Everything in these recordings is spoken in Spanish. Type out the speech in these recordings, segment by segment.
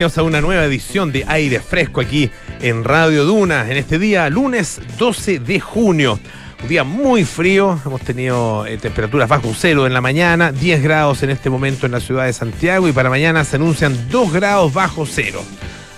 Bienvenidos a una nueva edición de Aire Fresco aquí en Radio Duna, en este día, lunes 12 de junio. Un día muy frío, hemos tenido eh, temperaturas bajo cero en la mañana, 10 grados en este momento en la ciudad de Santiago y para mañana se anuncian 2 grados bajo cero.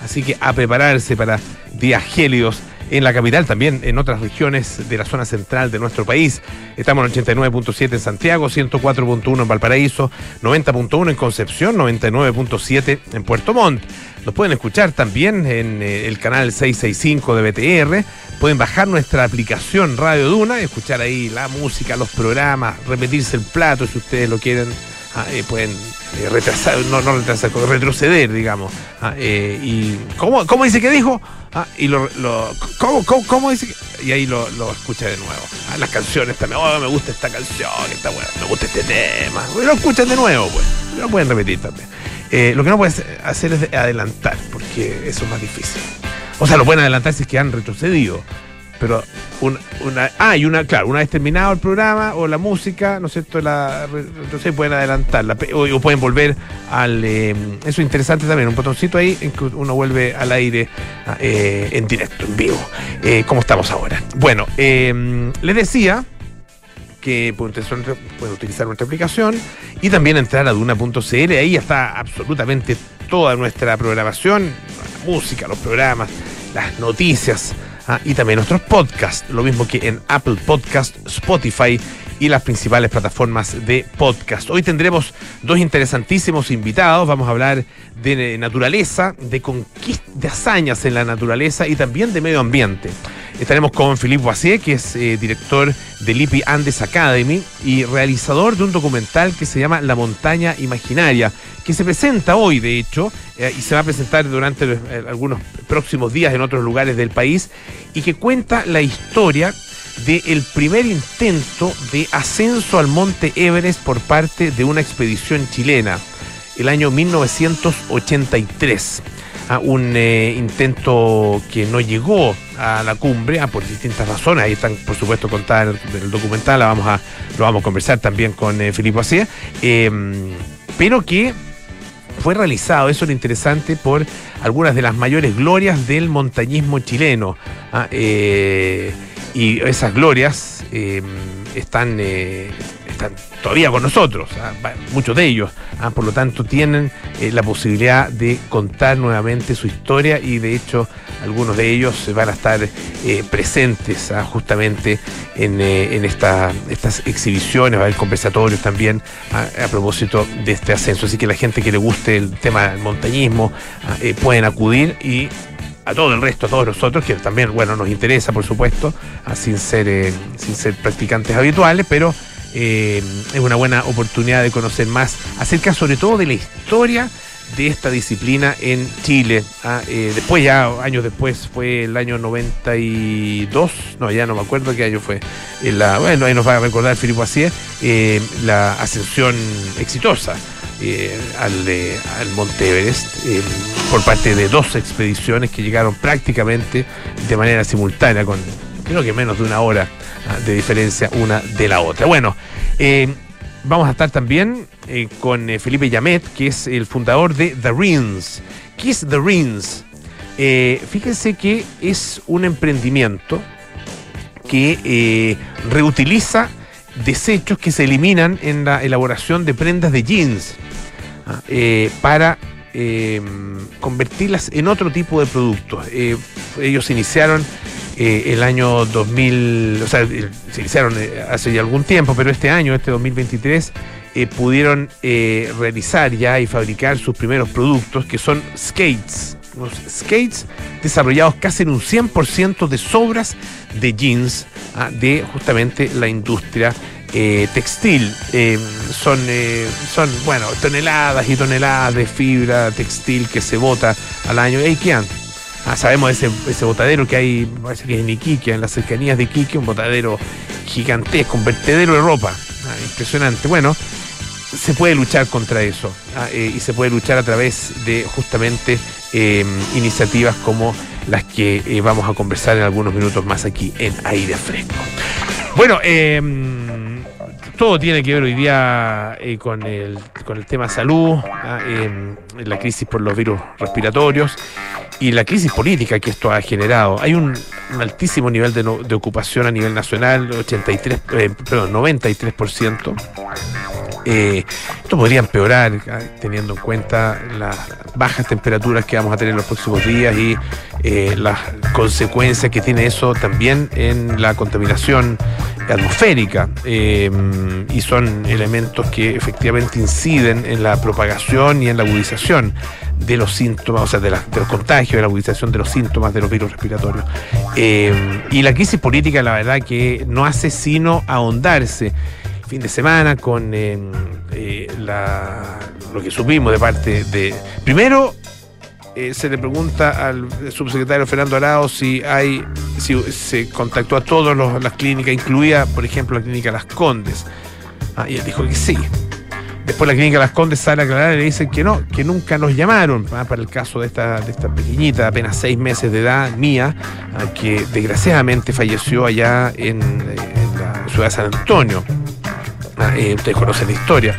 Así que a prepararse para días gélidos en la capital, también en otras regiones de la zona central de nuestro país. Estamos en 89.7 en Santiago, 104.1 en Valparaíso, 90.1 en Concepción, 99.7 en Puerto Montt. Nos pueden escuchar también en eh, el canal 665 de BTR. Pueden bajar nuestra aplicación Radio Duna, escuchar ahí la música, los programas, repetirse el plato si ustedes lo quieren Ah, eh, pueden eh, retrasar, no, retrasar, retroceder, digamos. Ah, y ¿cómo, ¿cómo, dice que dijo? Ah, y lo, lo ¿cómo, cómo, dice que? Y ahí lo, lo escucha de nuevo. las canciones también, oh, me gusta esta canción, está buena, me gusta este tema. Y lo escuchan de nuevo, pues. Lo pueden repetir también. lo que no pueden hacer es adelantar, porque eso es más difícil. O sea, lo pueden adelantar si es que han retrocedido pero una, ah, y una, claro, una vez terminado el programa o la música, ¿no es cierto? La, entonces pueden adelantarla o, pueden volver al. Eh, eso es interesante también, un botoncito ahí en que uno vuelve al aire ah, eh, en directo, en vivo, eh, como estamos ahora. Bueno, les decía que pueden, utilizar nuestra aplicación y también entrar a duna.cl, ahí está absolutamente toda nuestra programación, la música, los programas, las noticias Ah, y también nuestros podcasts, lo mismo que en Apple Podcast, Spotify y las principales plataformas de podcast. Hoy tendremos dos interesantísimos invitados. Vamos a hablar de naturaleza, de conquista, de hazañas en la naturaleza y también de medio ambiente. Estaremos con Philippe Boisier, que es eh, director del IPI Andes Academy y realizador de un documental que se llama La Montaña Imaginaria, que se presenta hoy, de hecho, eh, y se va a presentar durante eh, algunos próximos días en otros lugares del país, y que cuenta la historia del primer intento de ascenso al monte Everest por parte de una expedición chilena, el año 1983 un eh, intento que no llegó a la cumbre por distintas razones. Ahí están, por supuesto, contadas en el documental. vamos a, lo vamos a conversar también con eh, Filipe. Em, pero que fue realizado, eso es lo interesante, por algunas de las mayores glorias del montañismo chileno. ¿ah? Eh, y esas glorias em, están están todavía con nosotros, ¿ah? muchos de ellos, ¿ah? por lo tanto tienen eh, la posibilidad de contar nuevamente su historia y de hecho algunos de ellos van a estar eh, presentes ¿ah? justamente en, eh, estas exhibiciones, va a haber conversatorios también a, propósito de este ascenso, así que la gente que le guste el tema del montañismo pueden acudir y a todo el resto, a todos nosotros, que también, bueno, nos interesa, por supuesto, sin, ser, sin ser practicantes habituales, pero eh, es una buena oportunidad de conocer más acerca sobre todo de la historia de esta disciplina en Chile. Ah, eh, después, ya años después, fue el año 92, no, ya no me acuerdo qué año fue. Eh, bueno, ahí nos va a recordar Filipe Asier, la ascensión exitosa al, al, Monte Everest por parte de dos expediciones que llegaron prácticamente de manera simultánea, con creo que menos de una hora Ah, de diferencia una de la otra. Bueno, eh, vamos a estar también eh, con eh, Felipe Yamet, que es el fundador de The Rings. ¿Qué es The Rings? fíjense que es un emprendimiento que reutiliza desechos que se eliminan en la elaboración de prendas de jeans ah, para convertirlas en otro tipo de productos. ellos iniciaron eh, el año 2000, o sea, se iniciaron eh, hace ya algún tiempo, pero este año, este 2023, eh, pudieron realizar ya y fabricar sus primeros productos, que son skates. Unos skates desarrollados casi en un 100% de sobras de jeans ah, de justamente la industria textil. son, son, bueno, toneladas y toneladas de fibra textil que se bota al año. ¿Y Ah, sabemos ese, ese botadero que hay, parece que en Iquique, en las cercanías de Iquique, un botadero gigantesco, un vertedero de ropa. Ah, impresionante. Bueno, se puede luchar contra eso ah, eh, y se puede luchar a través de justamente em, iniciativas como las que eh, vamos a conversar en algunos minutos más aquí en Aire Fresco. Bueno, eh, todo tiene que ver hoy día eh, con, el, con el tema salud, em, la crisis por los virus respiratorios y la crisis política que esto ha generado. Hay un, altísimo nivel de, ocupación a nivel nacional, 83, eh, perdón, 93%. Eh, esto podría empeorar teniendo en cuenta las bajas temperaturas que vamos a tener en los próximos días y las consecuencias que tiene eso también en la contaminación atmosférica. Eh, y son elementos que efectivamente inciden en la propagación y en la agudización de los síntomas, o sea, de, los contagios, de la agudización de los síntomas de los virus respiratorios. y la crisis política, la verdad, que no hace sino ahondarse fin de semana con eh, eh, lo que supimos de parte de... Primero, eh, se le pregunta al subsecretario Fernando Arao si hay si se contactó a todas las clínicas, incluida, por ejemplo, la clínica Las Condes. Ah, y él dijo que sí. Después la clínica Las Condes sale a aclarar y le dicen que no, que nunca nos llamaron ah, para el caso de esta, de esta pequeñita, apenas seis meses de edad, mía, ah, que desgraciadamente falleció allá en, en la ciudad de San Antonio. Eh, ustedes conocen la historia.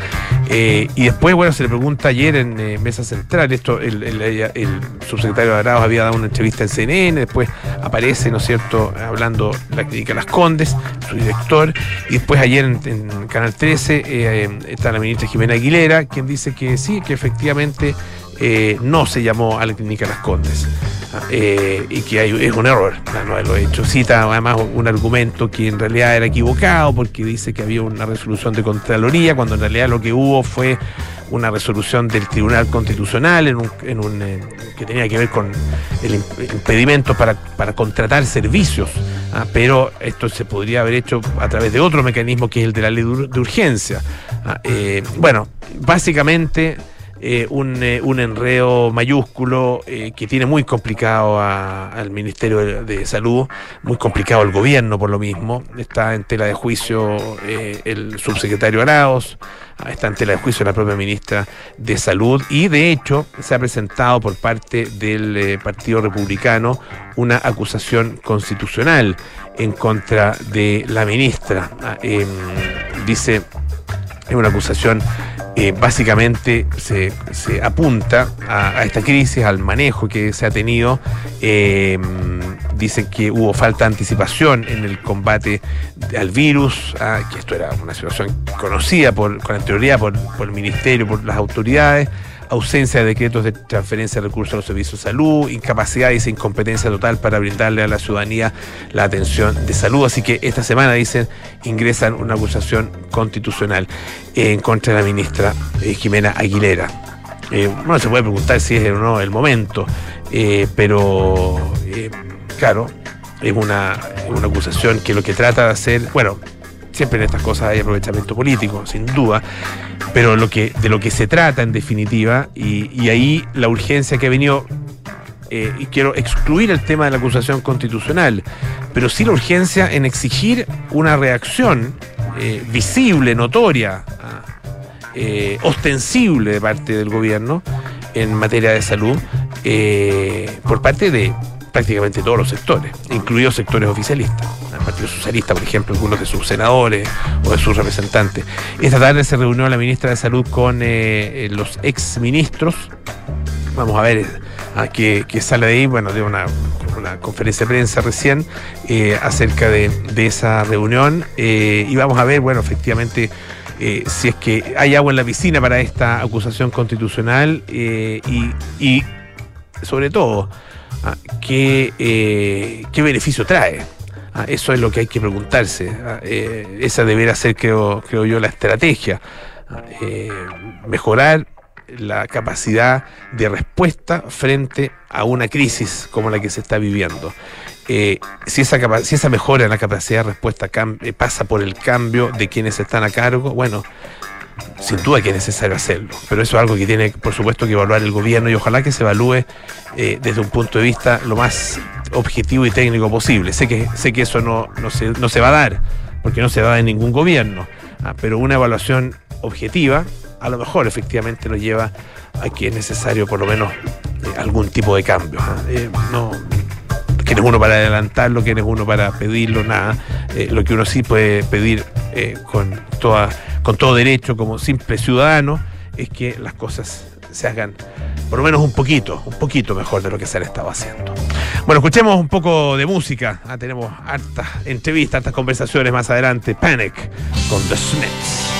Eh, y después, bueno, se le pregunta ayer en eh, Mesa Central, esto, el, subsecretario de Arados había dado una entrevista en CNN, después aparece, ¿no es cierto?, hablando la clínica Las Condes, su director, y después ayer en, Canal 13 está la ministra Jimena Aguilera, quien dice que sí, que efectivamente no se llamó a la clínica Las Condes. Eh, y que es un error no haberlo hecho. Cita además un argumento que en realidad era equivocado porque dice que había una resolución de Contraloría, cuando en realidad lo que hubo fue una resolución del Tribunal Constitucional en un, eh, que tenía que ver con el impedimento para, contratar servicios. ¿ah? pero esto se podría haber hecho a través de otro mecanismo que es el de la ley de urgencia. ¿ah? Eh, bueno, básicamente eh, un, eh, un, enredo mayúsculo eh, que tiene muy complicado al Ministerio de, Salud, muy complicado al gobierno por lo mismo. Está en tela de juicio el subsecretario Araos, está en tela de juicio la propia ministra de Salud y de hecho se ha presentado por parte del Partido Republicano una acusación constitucional en contra de la ministra. Ah, em, dice, es una acusación eh, básicamente se, apunta a, esta crisis, al manejo que se ha tenido. Eh, dicen que hubo falta de anticipación en el combate al virus, ah, que esto era una situación conocida por, con anterioridad por, por el ministerio, por las autoridades ausencia de decretos de transferencia de recursos a los servicios de salud, incapacidad y incompetencia total para brindarle a la ciudadanía la atención de salud. Así que esta semana, dicen, ingresan una acusación constitucional en contra de la ministra eh, Jimena Aguilera. Eh, bueno, se puede preguntar si es o no el momento, eh, pero claro, es una, una acusación que lo que trata de hacer, bueno, siempre en estas cosas hay aprovechamiento político, sin duda, pero lo que, de lo que se trata en definitiva, y, ahí la urgencia que ha venido, eh, y quiero excluir el tema de la acusación constitucional, pero sí la urgencia en exigir una reacción eh, visible, notoria, eh, ostensible de parte del gobierno en materia de salud, por parte de prácticamente todos los sectores, incluidos sectores oficialistas. El Partido Socialista, por ejemplo, algunos de sus senadores o de sus representantes. Esta tarde se reunió la ministra de Salud con eh, eh, los ex ministros. Vamos a ver eh, a qué, sale de ahí. Bueno, de una, conferencia de prensa recién acerca de, esa reunión. y vamos a ver, bueno, efectivamente. si es que hay agua en la piscina para esta acusación constitucional y, y sobre todo Ah, ¿qué, ¿qué, beneficio trae? Ah, eso es lo que hay que preguntarse. Ah, eh, esa debería ser, creo, creo yo, la estrategia. Eh, mejorar la capacidad de respuesta frente a una crisis como la que se está viviendo. Eh, si, esa si esa mejora en la capacidad de respuesta pasa por el cambio de quienes están a cargo, bueno, sin duda que es necesario hacerlo, pero eso es algo que tiene, por supuesto, que evaluar el gobierno y ojalá que se evalúe eh, desde un punto de vista lo más objetivo y técnico posible. Sé que, sé que eso no, no, se, no se va a dar, porque no se va a en ningún gobierno, ah, pero una evaluación objetiva a lo mejor efectivamente nos lleva a que es necesario por lo menos eh, algún tipo de cambio. ¿ah? Eh, no, quién es uno para adelantarlo, quién es uno para pedirlo, nada. lo que uno sí puede pedir eh, con todo derecho, como simple ciudadano, es que las cosas se hagan por lo menos un poquito, un poquito mejor de lo que se han estado haciendo. Bueno, escuchemos un poco de música. Ah, tenemos hartas entrevistas, hartas conversaciones más adelante. Panic con The Smiths.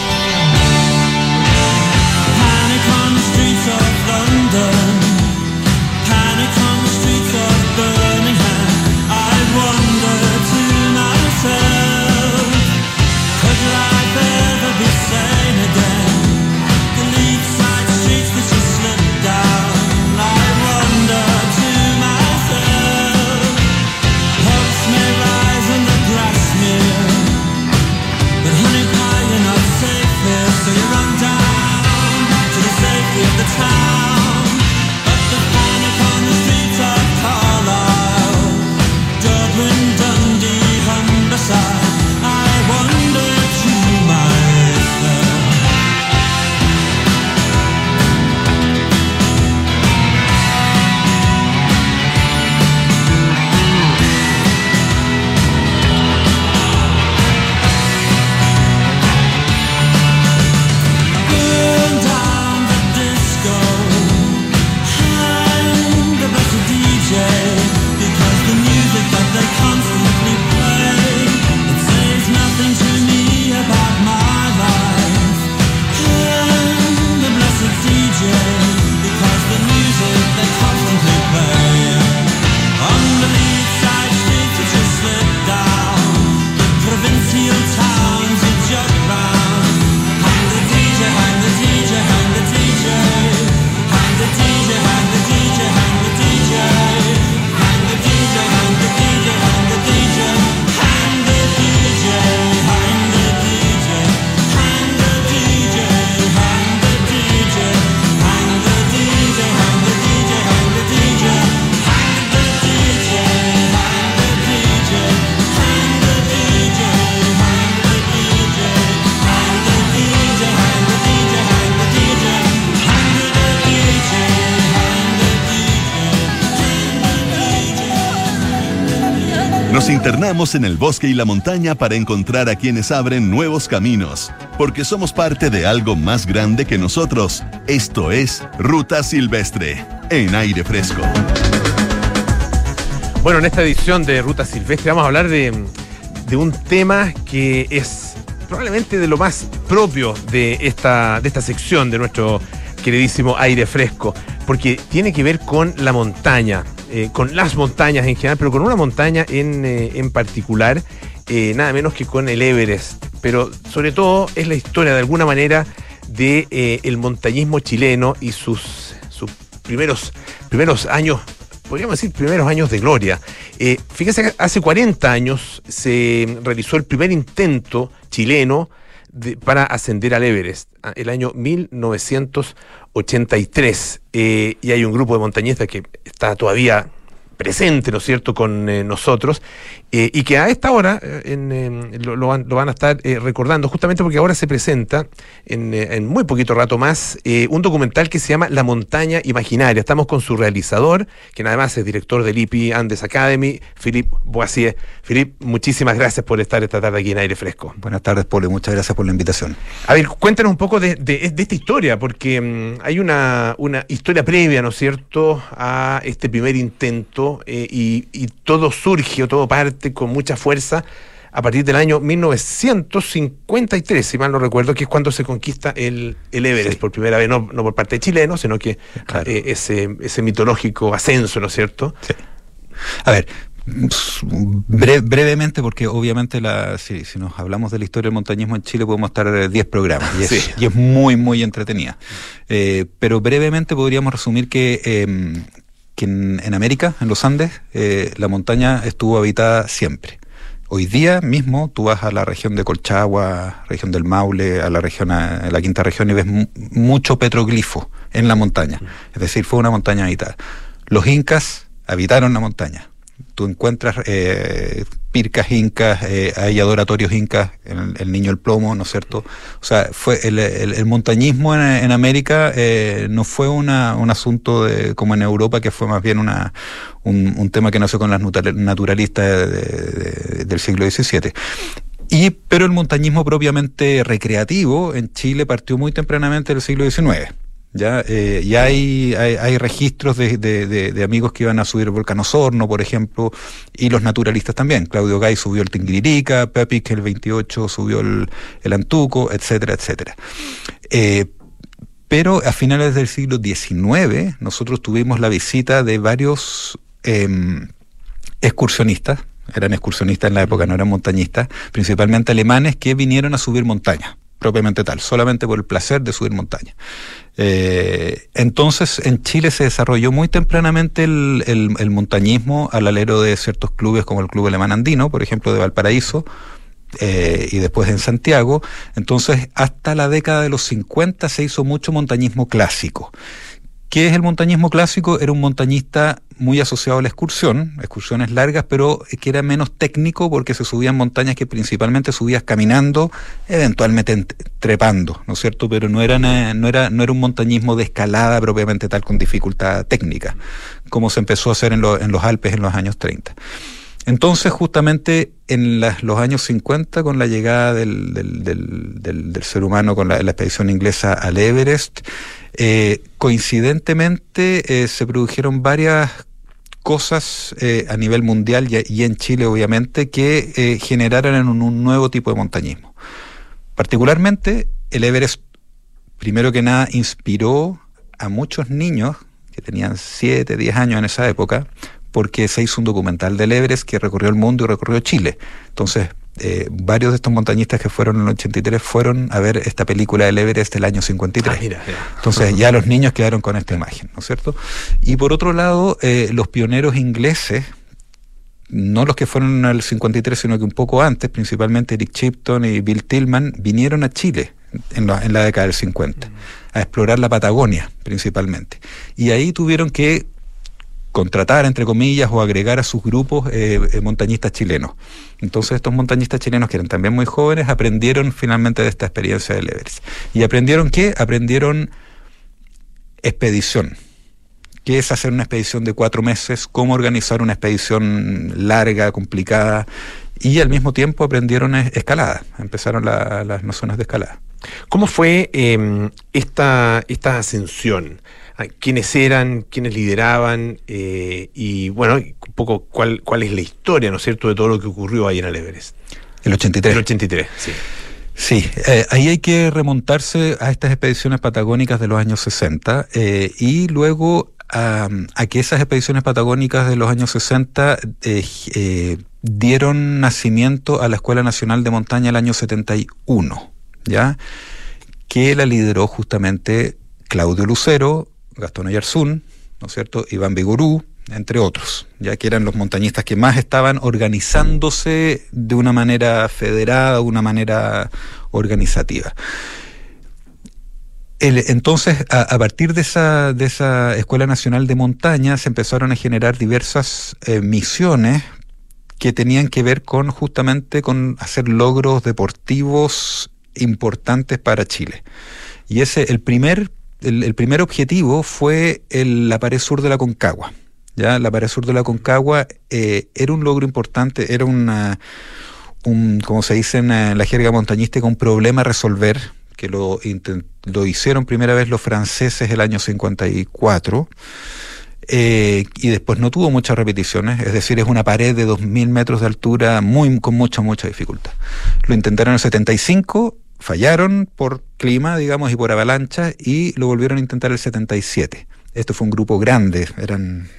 Nos internamos en el bosque y la montaña para encontrar a quienes abren nuevos caminos, porque somos parte de algo más grande que nosotros. Esto es Ruta Silvestre, en aire fresco. Bueno, en esta edición de Ruta Silvestre vamos a hablar de, de un tema que es probablemente de lo más propio de esta, de esta sección de nuestro queridísimo aire fresco, porque tiene que ver con la montaña, eh, con las montañas en general, pero con una montaña en, eh, en particular, eh, nada menos que con el Everest. Pero sobre todo es la historia de alguna manera de eh, el montañismo chileno y sus, sus primeros, primeros años podríamos decir, primeros años de gloria. Eh, fíjese que hace 40 años se realizó el primer intento chileno para ascender al Everest, el año 1983. Eh, y hay un grupo de montañistas que está todavía presente, ¿no es cierto?, con eh, nosotros, eh, y que a esta hora eh, en, eh, lo, lo van, lo van a estar eh, recordando, justamente porque ahora se presenta en, en muy poquito rato más eh, un documental que se llama La Montaña Imaginaria. Estamos con su realizador, quien además es director del IPI Andes Academy, Philippe Boisier. Philippe, muchísimas gracias por estar esta tarde aquí en Aire Fresco. Buenas tardes, Polo, muchas gracias por la invitación. A ver, cuéntanos un poco de, de- de esta historia, porque mm, hay una, una historia previa, ¿no es cierto?, a este primer intento y, y todo surge o todo parte con mucha fuerza a partir del año 1953, si mal no recuerdo, que es cuando se conquista el, el Everest Sí. por primera vez, no, no por parte de chilenos, sino que Claro. eh, ese, ese mitológico ascenso, ¿no es cierto? Sí. A ver, bre- brevemente, porque obviamente la, si, si nos hablamos de la historia del montañismo en Chile podemos estar eh, 10 programas y es, Sí. y es muy, muy entretenida. Eh, pero brevemente podríamos resumir que, eh, que en, en América, en los Andes, eh, la montaña estuvo habitada siempre. Hoy día mismo tú vas a la región de Colchagua, región del Maule, a la región, a la quinta región y ves mu- mucho petroglifo en la montaña. Es decir, fue una montaña habitada. Los incas habitaron la montaña. Encuentras eh, pircas incas, eh, hay adoratorios incas, el, el niño el plomo, ¿no es cierto? O sea, fue el, montañismo en, en América eh, no fue una, un asunto de, como en Europa, que fue más bien una, un, tema que nació con las naturalistas de- de- del siglo XVII. Y, pero el montañismo propiamente recreativo en Chile partió muy tempranamente del siglo XIX. Ya, eh, ya hay, hay, hay registros de, de- de- amigos que iban a subir el volcán Osorno, por ejemplo, y los naturalistas también. Claudio Gay subió el Tinguiririca, Pepic el 28 subió el, Antuco, etcétera, etcétera. Eh, pero a finales del siglo XIX nosotros tuvimos la visita de varios em, excursionistas, eran excursionistas en la época, no eran montañistas, principalmente alemanes que vinieron a subir montaña, propiamente tal, solamente por el placer de subir montaña. Eh, entonces en Chile se desarrolló muy tempranamente el, el- montañismo al alero de ciertos clubes como el Club Alemán Andino, por ejemplo, de Valparaíso, eh, y después en Santiago. Entonces, hasta la década de los 50 se hizo mucho montañismo clásico. ¿Qué es el montañismo clásico? Era un montañista muy asociado a la excursión, excursiones largas, pero que era menos técnico porque se subían montañas que principalmente subías caminando, eventualmente en- trepando, ¿no es cierto? Pero no, no, era, no era un montañismo de escalada propiamente tal con dificultad técnica, como se empezó a hacer en, en los Alpes en los años 30. Entonces, justamente en los años 50, con la llegada del, ser humano, con la, expedición inglesa al Everest, eh, coincidentemente eh, se produjeron varias cosas eh, a nivel mundial y, en Chile, obviamente, que generaron un, un nuevo tipo de montañismo. Particularmente, el Everest, primero que nada, inspiró a muchos niños que tenían 7, 10 años en esa época, porque se hizo un documental del Everest que recorrió el mundo y recorrió Chile. Entonces, eh, varios de estos montañistas que fueron en el 83 fueron a ver esta película del Everest del año 53. Ah, mira, mira. Entonces ya los niños quedaron con esta imagen, ¿no es cierto? Y por otro lado, eh, los pioneros ingleses, no los que fueron al 53, sino que un poco antes, principalmente Eric Chipton y Bill Tillman, vinieron a Chile en la, en la década del 50, a explorar la Patagonia principalmente. Y ahí tuvieron que contratar, entre comillas, o agregar a sus grupos eh, eh, montañistas chilenos. Entonces estos montañistas chilenos, que eran también muy jóvenes, aprendieron finalmente de esta experiencia del Everest. ¿Y aprendieron qué? Aprendieron expedición. ¿Qué es hacer una expedición de cuatro meses? ¿Cómo organizar una expedición larga, complicada? Y al mismo tiempo aprendieron es- escalada. Empezaron la- las nociones de escalada. ¿Cómo fue eh, esta, esta ascensión? ¿Quiénes eran? ¿Quiénes lideraban? Eh, y bueno, un poco cuál, cuál es la historia, ¿no es cierto?, de todo lo que ocurrió ahí en el Everest. El 83. El 83, sí. Sí, eh, ahí hay que remontarse a estas expediciones patagónicas de los años 60 eh, y luego a, a que esas expediciones patagónicas de los años 60 eh, eh, dieron nacimiento a la Escuela Nacional de Montaña el año 71, ¿ya? Que la lideró justamente Claudio Lucero, Gastón Oyarzún, ¿no es cierto? Iván Vigorú, entre otros, ya que eran los montañistas que más estaban organizándose de una manera federada, de una manera organizativa. Entonces, a, a partir de esa, de esa Escuela Nacional de Montaña, se empezaron a generar diversas eh, misiones que tenían que ver con justamente con hacer logros deportivos importantes para Chile. Y ese, el primer, el, primer objetivo fue el- la pared sur de la Concagua. Ya, la pared sur de la Concagua eh, era un logro importante, era una, un, como se dice en eh, la jerga montañística, un problema a resolver, que lo, lo hicieron primera vez los franceses el año 54, eh, y después no tuvo muchas repeticiones, es decir, es una pared de 2.000 metros de altura muy, con mucha, mucha dificultad. Lo intentaron en el 75, fallaron por clima, digamos, y por avalancha, y lo volvieron a intentar el 77. Esto fue un grupo grande, eran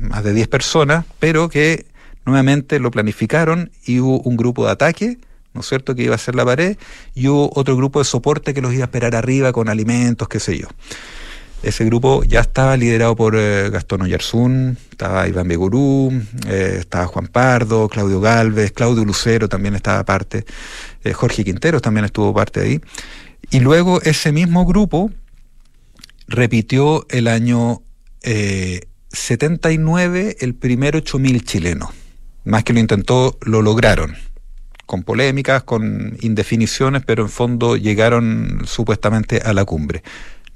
más de 10 personas, pero que nuevamente lo planificaron y hubo un grupo de ataque, ¿no es cierto?, que iba a hacer la pared, y hubo otro grupo de soporte que los iba a esperar arriba con alimentos, qué sé yo. Ese grupo ya estaba liderado por eh, Gastón Oyarzún, estaba Iván Begurú, eh, estaba Juan Pardo, Claudio Galvez, Claudio Lucero también estaba parte, eh, Jorge Quinteros también estuvo parte de ahí. Y luego ese mismo grupo repitió el año eh, 79 el primer 8000 chileno. Más que lo intentó, lo lograron. Con polémicas, con indefiniciones, pero en fondo llegaron supuestamente a la cumbre.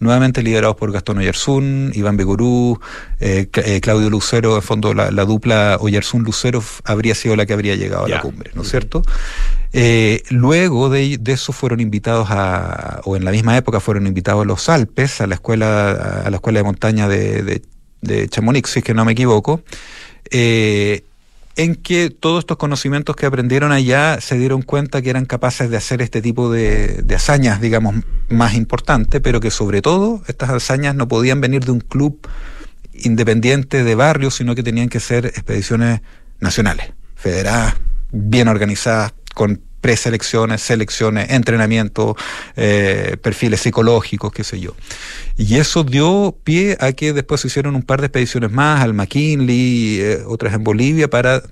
Nuevamente liderados por Gastón Oyarzún, Iván Begurú, eh, eh, Claudio Lucero, en fondo la, la dupla Oyarzún-Lucero habría sido la que habría llegado a la cumbre, ¿no es cierto? Eh, luego de, de eso fueron invitados a, o en la misma época fueron invitados a los Alpes, a la escuela, a la escuela de montaña de, de, de Chamonix, si es que no me equivoco, eh, en que todos estos conocimientos que aprendieron allá se dieron cuenta que eran capaces de hacer este tipo de, hazañas, digamos, más importantes, pero que sobre todo estas hazañas no podían venir de un club independiente de barrio, sino que tenían que ser expediciones nacionales, federadas, bien organizadas, con preselecciones, selecciones, entrenamiento, eh, perfiles psicológicos, qué sé yo. Y eso dio pie a que después se hicieron un par de expediciones más al McKinley, eh, otras en Bolivia, para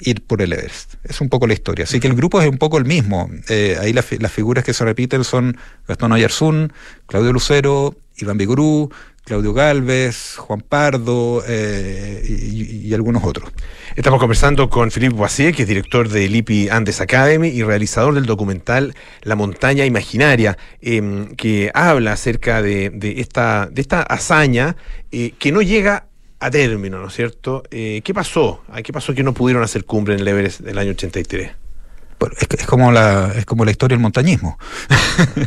ir por el Everest. Es un poco la historia. Así que el grupo es un poco el mismo. Eh, ahí las fi- las figuras que se repiten son Gastón Oyarzún, Claudio Lucero, Iván Vigurú, Claudio Galvez, Juan Pardo eh, y, algunos otros. Estamos conversando con Philippe Boisier, que es director del IPI Andes Academy y realizador del documental La montaña imaginaria, em, que habla acerca de, esta, de esta hazaña eh, que no llega a término, ¿no es cierto? Eh, ¿Qué pasó? ¿A ¿Qué pasó que no pudieron hacer cumbre en el Everest del año 83? Es, como la es como la historia del montañismo.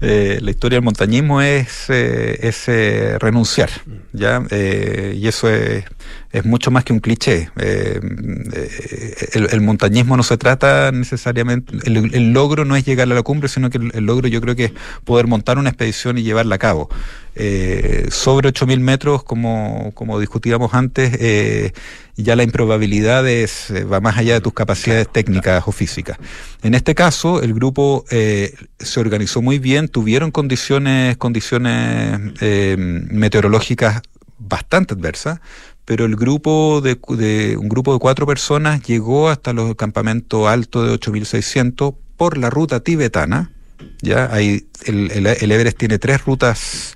Eh, la historia del montañismo es, eh, eh, renunciar, ya Eh, y eso es, mucho más que un cliché. El, montañismo no se trata necesariamente el, logro no es llegar a la cumbre, sino que el logro yo creo que es poder montar una expedición y llevarla a cabo. Eh, sobre 8.000 metros, como, como discutíamos antes, eh, ya la improbabilidad es, eh, va más allá de tus capacidades técnicas o físicas. En este caso, el grupo se organizó muy bien, tuvieron condiciones, condiciones meteorológicas bastante adversas, pero el grupo de, un grupo de cuatro personas llegó hasta los campamentos altos de 8600 por la ruta tibetana. Ya hay el, el Everest tiene tres rutas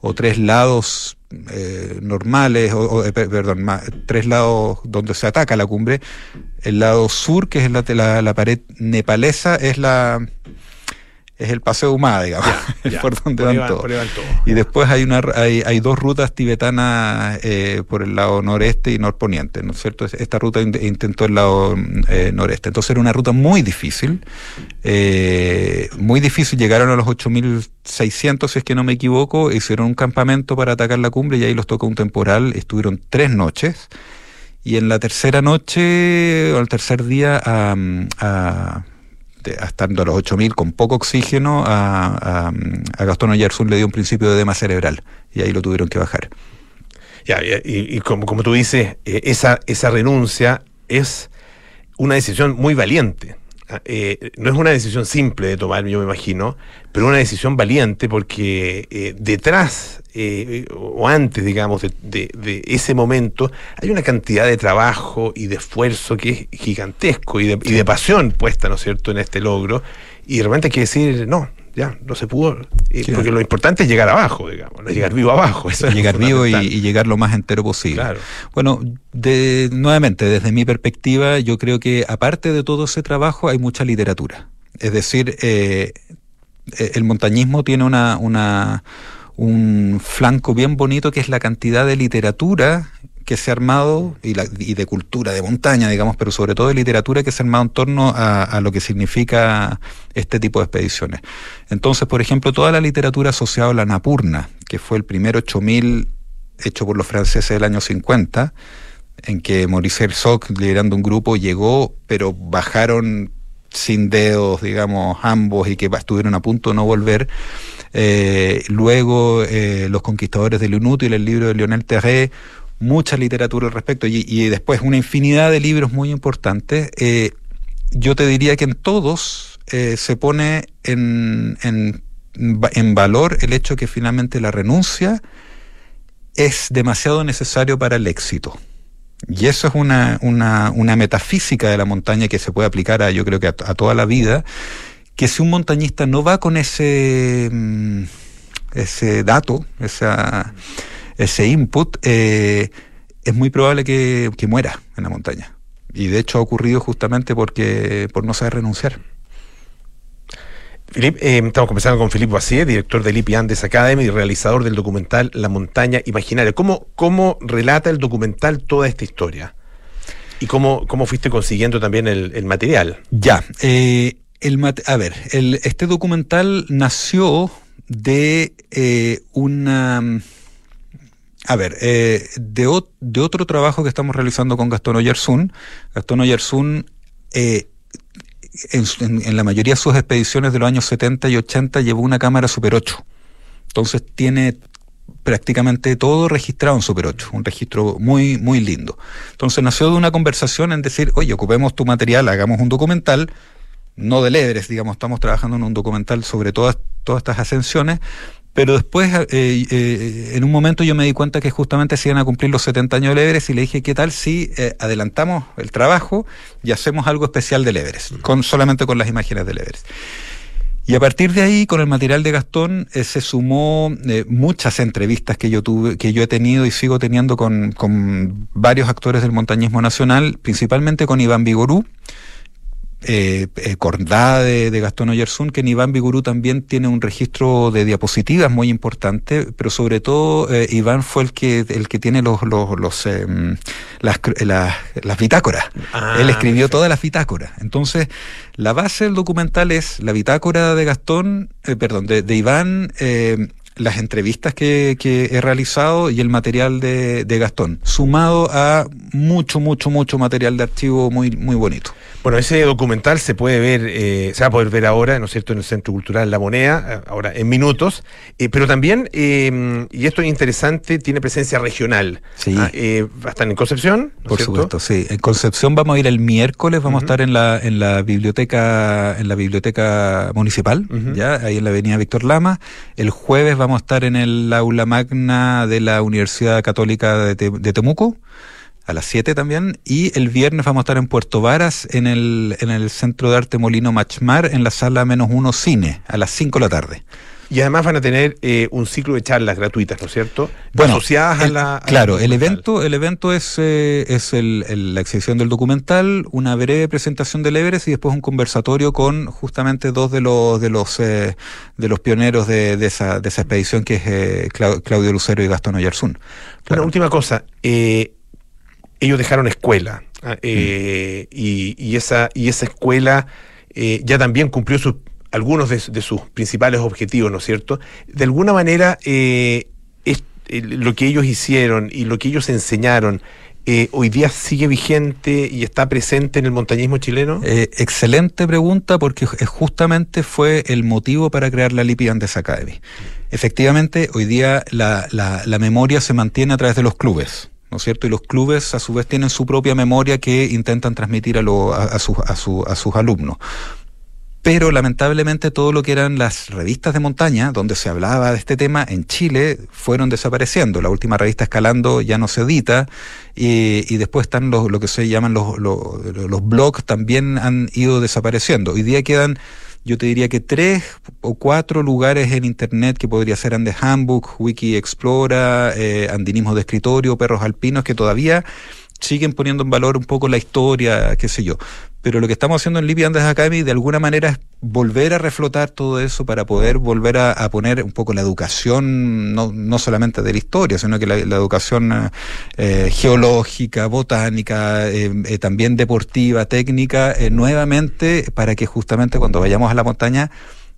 o tres lados eh, normales, o, eh, per- perdón, tres lados donde se ataca la cumbre. El lado sur, que es la, la pared nepalesa, es la es el paseo humada, digamos, Ya, por donde por van todos. Y después hay una hay, hay dos rutas tibetanas eh, por el lado noreste y norponiente, ¿no es cierto? Esta ruta in- intentó el lado eh, noreste. Entonces era una ruta muy difícil, eh, muy difícil. Llegaron a los 8.600, si es que no me equivoco, hicieron un campamento para atacar la cumbre y ahí los tocó un temporal. Estuvieron tres noches. Y en la tercera noche, o el tercer día, a, a- de- estando a los 8000 con poco oxígeno, a, Gastón Oyarzún le dio un principio de edema cerebral y ahí lo tuvieron que bajar. Ya, y, y- y como, como tú dices, eh, esa, esa renuncia es una decisión muy valiente. Eh, no es una decisión simple de tomar, yo me imagino, pero una decisión valiente porque eh, detrás eh, o antes, digamos, de, de- de ese momento hay una cantidad de trabajo y de esfuerzo que es gigantesco y de, y de pasión puesta, ¿no es cierto?, en este logro. Y de repente hay que decir, no, ya, no se pudo. eh, porque lo importante es llegar abajo, digamos, no llegar vivo abajo. Eso es llegar vivo y llegar lo más entero posible. Claro. Bueno, de, nuevamente, desde mi perspectiva, yo creo que aparte de todo ese trabajo hay mucha literatura. Es decir, eh, eh, el montañismo tiene una, una, un flanco bien bonito que es la cantidad de literatura que se ha armado y, la- y de cultura de montaña, digamos, pero sobre todo de literatura que se ha armado en torno a, lo que significa este tipo de expediciones. Entonces, por ejemplo, toda la literatura asociada a la Napurna, que fue el primer 8000 hecho por los franceses del año 50, en que Maurice Herzog, liderando un grupo, llegó, pero bajaron sin dedos, digamos, ambos y que estuvieron a punto de no volver. Eh, luego, eh, Los Conquistadores del Inútil, el libro de Lionel Terré, mucha literatura al respecto y, después una infinidad de libros muy importantes. Eh, yo te diría que en todos eh, se pone en, en, en valor el hecho que finalmente la renuncia es demasiado necesario para el éxito. Y eso es una, una, una metafísica de la montaña que se puede aplicar a, yo creo que a, a toda la vida, que si un montañista no va con ese, mm, ese dato, esa, ese input, eh, es muy probable que, que muera en la montaña. Y de hecho ha ocurrido justamente porque por no saber renunciar. Filip, eh, estamos conversando con Filipe Bacier, director del IPI Andes Academy y realizador del documental La montaña imaginaria. ¿Cómo, cómo relata el documental toda esta historia? ¿Y cómo, cómo fuiste consiguiendo también el, el material? Ya, eh, el mate- a ver, el- este documental nació de eh, una... A ver, eh, de, de otro trabajo que estamos realizando con Gastón Oyarzún. Gastón Oyarzún, eh, en, la mayoría de sus expediciones de los años 70 y 80, llevó una cámara Super 8. Entonces tiene prácticamente todo registrado en Super 8, un registro muy, muy lindo. Entonces nació de una conversación en decir, oye, ocupemos tu material, hagamos un documental, no del Everest, digamos, estamos trabajando en un documental sobre todas, todas estas ascensiones, pero después, eh, eh, en un momento yo me di cuenta que justamente se iban a cumplir los 70 años del Everest y le dije, ¿qué tal si eh, adelantamos el trabajo y hacemos algo especial del Everest, con, solamente con las imágenes del Everest? Y a partir de ahí, con el material de Gastón, eh, se sumó eh, muchas entrevistas que yo tuve, que yo he tenido y sigo teniendo con, con varios actores del montañismo nacional, principalmente con Iván Vigorú, eh, eh, Cordada de, de Gastón Oyarzún, que en Iván Vigorú también tiene un registro de diapositivas muy importante, pero sobre todo eh, Iván fue el que el que tiene los los, los eh, las, las, las bitácoras. Ah, Él escribió perfecto. todas las bitácoras. Entonces, la base del documental es la bitácora de Gastón, eh, perdón, de, de Iván, las entrevistas que, que he realizado y el material de, de Gastón, sumado a mucho, mucho, mucho material de archivo muy, muy bonito. Bueno, ese documental se puede ver, eh, se va a poder ver ahora, ¿no es cierto?, en el Centro Cultural La Moneda, eh, ahora en minutos, eh, pero también, eh, y esto es interesante, tiene presencia regional. Sí. Ah, va a estar en Concepción, ¿no Por cierto? supuesto, sí. En Concepción vamos a ir el miércoles, vamos a estar en la, en la biblioteca, en la biblioteca municipal, ya, ahí en la avenida Víctor Lama. El jueves vamos a estar en el aula magna de la Universidad Católica de, Te- de Temuco, a las 7 también, y el viernes vamos a estar en Puerto Varas, en el, en el Centro de Arte Molino Machmar, en la sala menos uno cine, a las 5 de la tarde. Y además van a tener eh, un ciclo de charlas gratuitas, ¿no es cierto? Bueno, asociadas a la. a la claro, el evento, el evento es, eh, es el- el- la exhibición del documental, una breve presentación del Everest y después un conversatorio con justamente dos de los de los eh, de los pioneros de, de esa, de esa expedición que es Clau- Claudio Lucero y Gastón Oyarzún. Una Claro. última cosa. ellos dejaron escuela. ah, Mm. y, y esa, y esa escuela eh, ya también cumplió sus, algunos de, sus principales objetivos, ¿no es cierto? De alguna manera, eh, es- eh, lo que ellos hicieron y lo que ellos enseñaron. eh, hoy día sigue vigente y está presente en el montañismo chileno? Eh, excelente pregunta porque ju- justamente fue el motivo para crear la Lipi Andes Academy. Efectivamente, hoy día la, la- la memoria se mantiene a través de los clubes. ¿No es cierto? Y los clubes a su vez tienen su propia memoria que intentan transmitir a, lo- a- a sus- a su- a sus alumnos. Pero lamentablemente todo lo que eran las revistas de montaña, donde se hablaba de este tema, en Chile fueron desapareciendo. La última revista Escalando ya no se edita y, después están los, lo que se llaman los, los, los blogs, también han ido desapareciendo. Hoy día quedan, yo te diría que tres o cuatro lugares en Internet que podría ser Andes Handbook, Wiki Explora, eh, Andinismo de Escritorio, Perros Alpinos, que todavía siguen poniendo en valor un poco la historia, qué sé yo. Pero lo que estamos haciendo en Libia Andes Academy de alguna manera es volver a reflotar todo eso para poder volver a, poner un poco la educación, no, no solamente de la historia, sino que la, educación eh, geológica, botánica, eh, eh, también deportiva, técnica, nuevamente para que justamente cuando vayamos a la montaña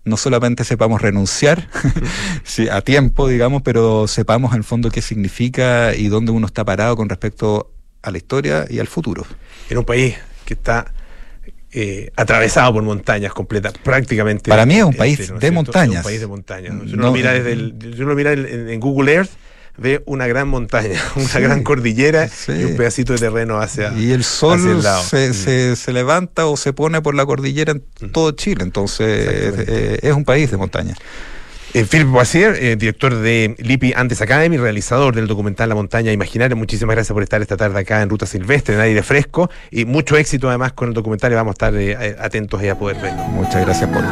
no solamente sepamos renunciar a tiempo, digamos, pero sepamos en fondo qué significa y dónde uno está parado con respecto a la historia y al futuro. En un país que está eh, atravesado por montañas completas, prácticamente. Para mí es un país entero, ¿no es de cierto? montañas. Es un país de montañas. ¿no? Si uno No, lo mira, eh, desde el- si uno mira en, en Google Earth, ve una gran montaña, una Sí, gran cordillera sí. y un pedacito de terreno hacia, Y el sol el lado. se, Mm. se, se levanta o se pone por la cordillera en todo Chile, entonces eh, es un país de montaña. Eh, Philip Boisier, eh, director de Lipi Antes Academy, realizador del documental La Montaña Imaginaria. Muchísimas gracias por estar esta tarde acá en Ruta Silvestre, en aire fresco. Y mucho éxito además con el documental y vamos a estar eh, eh, atentos ahí a poder verlo. Muchas gracias por...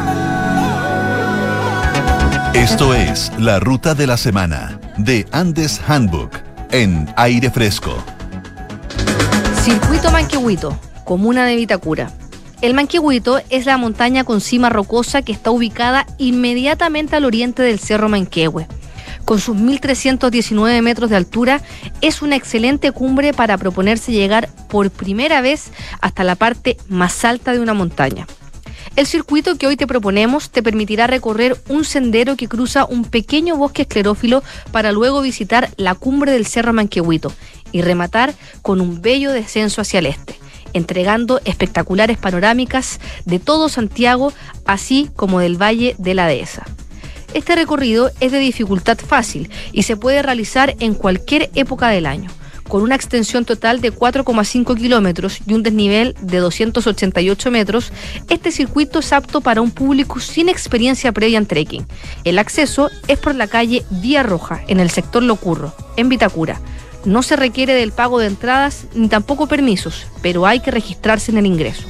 Esto es La Ruta de la Semana de Andes Handbook en aire fresco. Circuito Manquehuito, comuna de Vitacura. El Manquehuito es la montaña con cima rocosa que está ubicada inmediatamente al oriente del Cerro Manquehue. Con sus 1.319 metros de altura, es una excelente cumbre para proponerse llegar por primera vez hasta la parte más alta de una montaña. El circuito que hoy te proponemos te permitirá recorrer un sendero que cruza un pequeño bosque esclerófilo para luego visitar la cumbre del Cerro Manquehuito y rematar con un bello descenso hacia el este, entregando espectaculares panorámicas de todo Santiago, así como del Valle de la Dehesa. Este recorrido es de dificultad fácil y se puede realizar en cualquier época del año. Con una extensión total de 4,5 kilómetros y un desnivel de 288 metros, este circuito es apto para un público sin experiencia previa en trekking. El acceso es por la calle Vía Roja, en el sector Locurro, en Vitacura. No se requiere del pago de entradas ni tampoco permisos, pero hay que registrarse en el ingreso.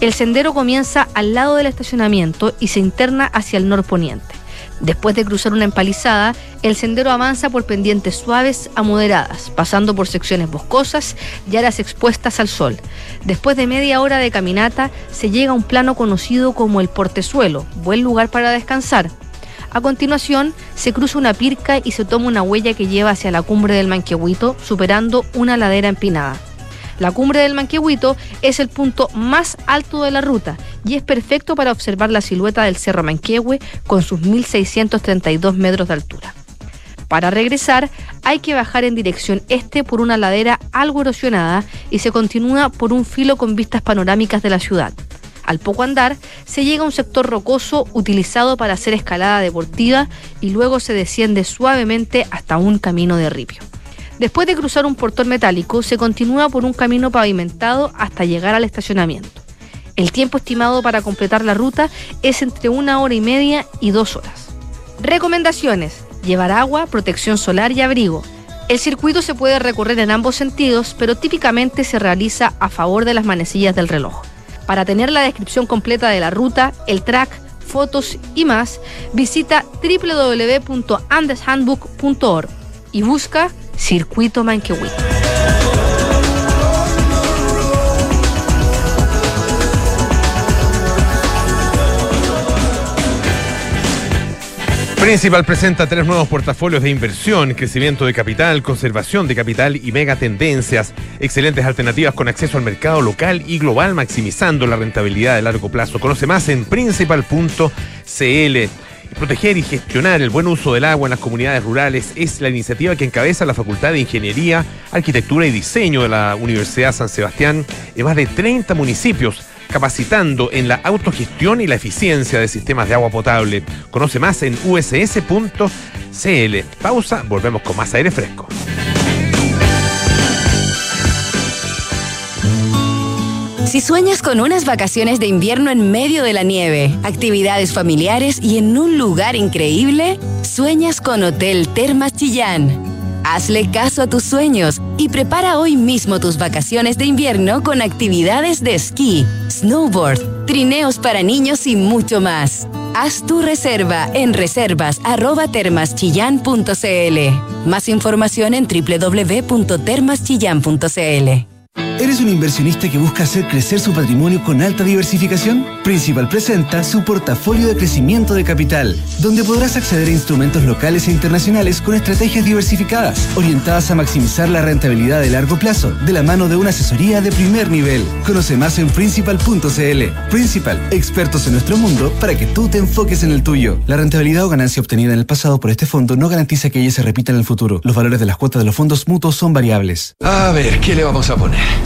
El sendero comienza al lado del estacionamiento y se interna hacia el norponiente. Después de cruzar una empalizada, el sendero avanza por pendientes suaves a moderadas, pasando por secciones boscosas y áreas expuestas al sol. Después de media hora de caminata, se llega a un plano conocido como el Portezuelo, buen lugar para descansar. A continuación, se cruza una pirca y se toma una huella que lleva hacia la cumbre del Manquehuito, superando una ladera empinada. La cumbre del Manquehuito es el punto más alto de la ruta y es perfecto para observar la silueta del Cerro Manquehue con sus 1.632 metros de altura. Para regresar hay que bajar en dirección este por una ladera algo erosionada y se continúa por un filo con vistas panorámicas de la ciudad. Al poco andar, se llega a un sector rocoso utilizado para hacer escalada deportiva y luego se desciende suavemente hasta un camino de ripio. Después de cruzar un portón metálico, se continúa por un camino pavimentado hasta llegar al estacionamiento. El tiempo estimado para completar la ruta es entre una hora y media y dos horas. Recomendaciones. Llevar agua, protección solar y abrigo. El circuito se puede recorrer en ambos sentidos, pero típicamente se realiza a favor de las manecillas del reloj. Para tener la descripción completa de la ruta, el track, fotos y más, visita www.andeshandbook.org y busca Circuito Manquehuito. Principal presenta tres nuevos portafolios de inversión, crecimiento de capital, conservación de capital y megatendencias. Excelentes alternativas con acceso al mercado local y global, maximizando la rentabilidad de largo plazo. Conoce más en principal.cl. Proteger y gestionar el buen uso del agua en las comunidades rurales es la iniciativa que encabeza la Facultad de Ingeniería, Arquitectura y Diseño de la Universidad San Sebastián en más de 30 municipios, capacitando en la autogestión y la eficiencia de sistemas de agua potable. Conoce más en uss.cl. Pausa, volvemos con más aire fresco. Si sueñas con unas vacaciones de invierno en medio de la nieve, actividades familiares y en un lugar increíble, sueñas con Hotel Termas Chillán. Hazle caso a tus sueños y prepara hoy mismo tus vacaciones de invierno con actividades de esquí, snowboard, trineos para niños y mucho más. Haz tu reserva en reservas@termaschillan.cl. Más información en www.termaschillan.cl. ¿Eres un inversionista que busca hacer crecer su patrimonio con alta diversificación? Principal presenta su portafolio de crecimiento de capital, donde podrás acceder a instrumentos locales e internacionales con estrategias diversificadas, orientadas a maximizar la rentabilidad de largo plazo, de la mano de una asesoría de primer nivel. Conoce más en principal.cl. Principal, expertos en nuestro mundo para que tú te enfoques en el tuyo. La rentabilidad o ganancia obtenida en el pasado por este fondo no garantiza que ella se repita en el futuro. Los valores de las cuotas de los fondos mutuos son variables. A ver, ¿qué le vamos a poner?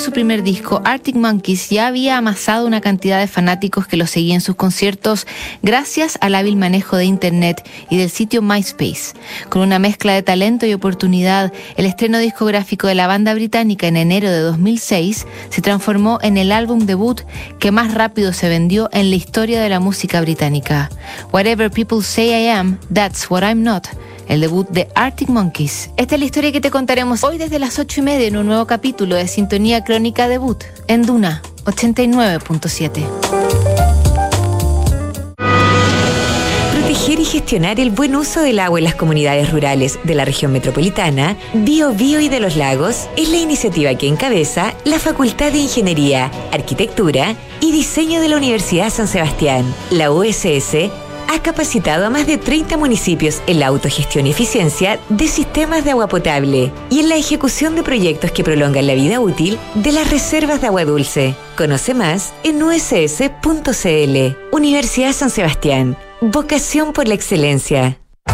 Su primer disco, Arctic Monkeys ya había amasado una cantidad de fanáticos que lo seguían en sus conciertos gracias al hábil manejo de Internet y del sitio MySpace. Con una mezcla de talento y oportunidad, el estreno discográfico de la banda británica en enero de 2006 se transformó en el álbum debut que más rápido se vendió en la historia de la música británica. Whatever People Say I Am, That's What I'm Not el debut de Arctic Monkeys. Esta es la historia que te contaremos hoy desde las 8 y media en un nuevo capítulo de Sintonía Crónica Debut en Duna 89.7. Proteger y gestionar el buen uso del agua en las comunidades rurales de la región metropolitana, Bio Bio y de los Lagos es la iniciativa que encabeza la Facultad de Ingeniería, Arquitectura y Diseño de la Universidad San Sebastián, la USS ha capacitado a más de 30 municipios en la autogestión y eficiencia de sistemas de agua potable y en la ejecución de proyectos que prolongan la vida útil de las reservas de agua dulce. Conoce más en uss.cl. Universidad San Sebastián. Vocación por la excelencia.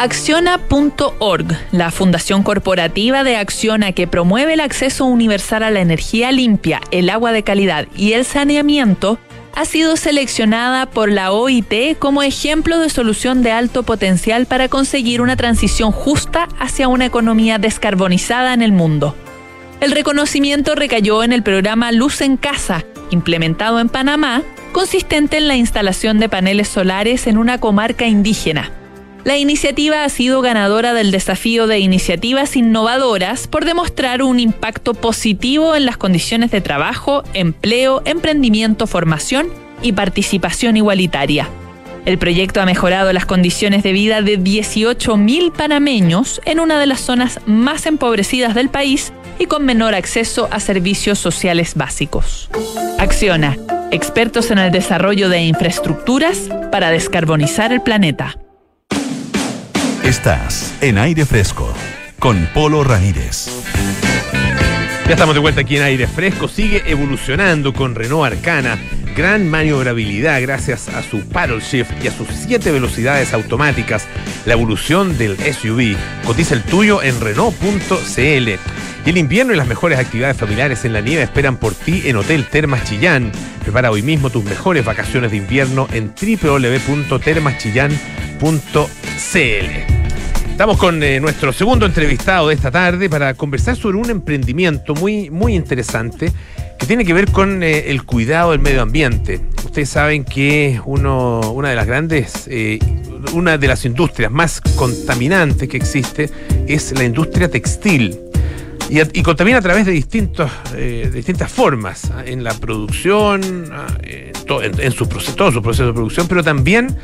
Acciona.org, la fundación corporativa de Acciona que promueve el acceso universal a la energía limpia, el agua de calidad y el saneamiento, ha sido seleccionada por la OIT como ejemplo de solución de alto potencial para conseguir una transición justa hacia una economía descarbonizada en el mundo. El reconocimiento recayó en el programa Luz en Casa, implementado en Panamá, consistente en la instalación de paneles solares en una comarca indígena. La iniciativa ha sido ganadora del desafío de iniciativas innovadoras por demostrar un impacto positivo en las condiciones de trabajo, empleo, emprendimiento, formación y participación igualitaria. El proyecto ha mejorado las condiciones de vida de 18.000 panameños en una de las zonas más empobrecidas del país y con menor acceso a servicios sociales básicos. Acciona, expertos en el desarrollo de infraestructuras para descarbonizar el planeta. Estás en aire fresco con Polo Ramírez. Ya estamos de vuelta aquí en aire fresco. Sigue evolucionando con Renault Arcana. Gran maniobrabilidad gracias a su paddle shift y a sus siete velocidades automáticas. La evolución del SUV. Cotiza el tuyo en Renault.cl. Y el invierno y las mejores actividades familiares en la nieve esperan por ti en Hotel Termas Chillán. Prepara hoy mismo tus mejores vacaciones de invierno en www.termaschillán.cl. Estamos con eh, nuestro segundo entrevistado de esta tarde para conversar sobre un emprendimiento muy, muy interesante que tiene que ver con eh, el cuidado del medio ambiente. Ustedes saben que uno, una de las grandes, eh, una de las industrias más contaminantes que existe es la industria textil. Y, contamina a través de distintos, de distintas formas, en la producción, ah, en, en- su proceso, todo su proceso de producción, pero también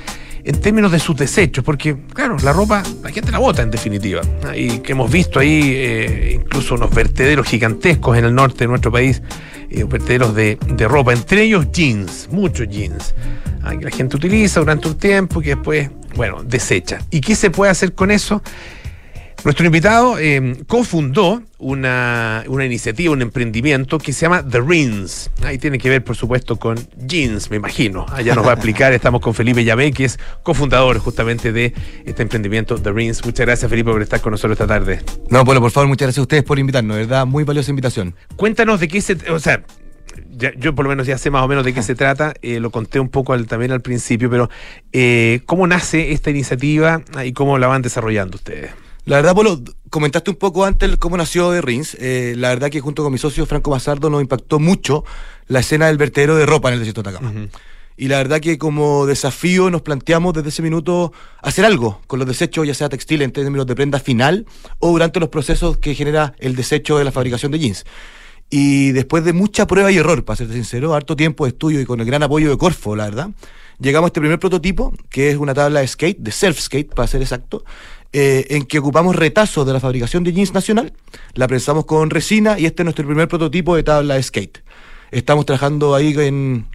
en términos de sus desechos, porque claro, la ropa la gente la bota en definitiva. Y que hemos visto ahí eh, incluso unos vertederos gigantescos en el norte de nuestro país, eh, vertederos de, de ropa, entre ellos jeans, muchos jeans, ah, que la gente utiliza durante un tiempo y que después, bueno, desecha. ¿Y qué se puede hacer con eso? Nuestro invitado eh, cofundó una, una iniciativa, un emprendimiento que se llama The Rins. Ahí tiene que ver, por supuesto, con jeans, me imagino. Allá nos va a explicar. Estamos con Felipe Llavé, que es cofundador justamente de este emprendimiento The Rins. Muchas gracias, Felipe, por estar con nosotros esta tarde. No, Polo, por favor, muchas gracias a ustedes por invitarnos, verdad, muy valiosa invitación. Cuéntanos de qué se. O sea, ya- yo por lo menos ya sé más o menos de qué se trata. eh, lo conté un poco al- también al principio, pero eh, ¿cómo nace esta iniciativa ah, y cómo la van desarrollando ustedes? La verdad, Polo, comentaste un poco antes cómo nació de Rins. Eh, la verdad que junto con mi socio Franco Mazardo nos impactó mucho la escena del vertedero de ropa en el desierto de Atacama. Y la verdad que como desafío nos planteamos desde ese minuto hacer algo con los desechos, ya sea textil en términos de prenda final o durante los procesos que genera el desecho de la fabricación de jeans. Y después de mucha prueba y error, para ser sincero, harto tiempo de estudio y con el gran apoyo de Corfo, la verdad, llegamos a este primer prototipo, que es una tabla de skate, de self skate, para ser exacto, eh, en que ocupamos retazos de la fabricación de jeans nacional, la prensamos con resina y este es nuestro primer prototipo de tabla de skate. Estamos trabajando ahí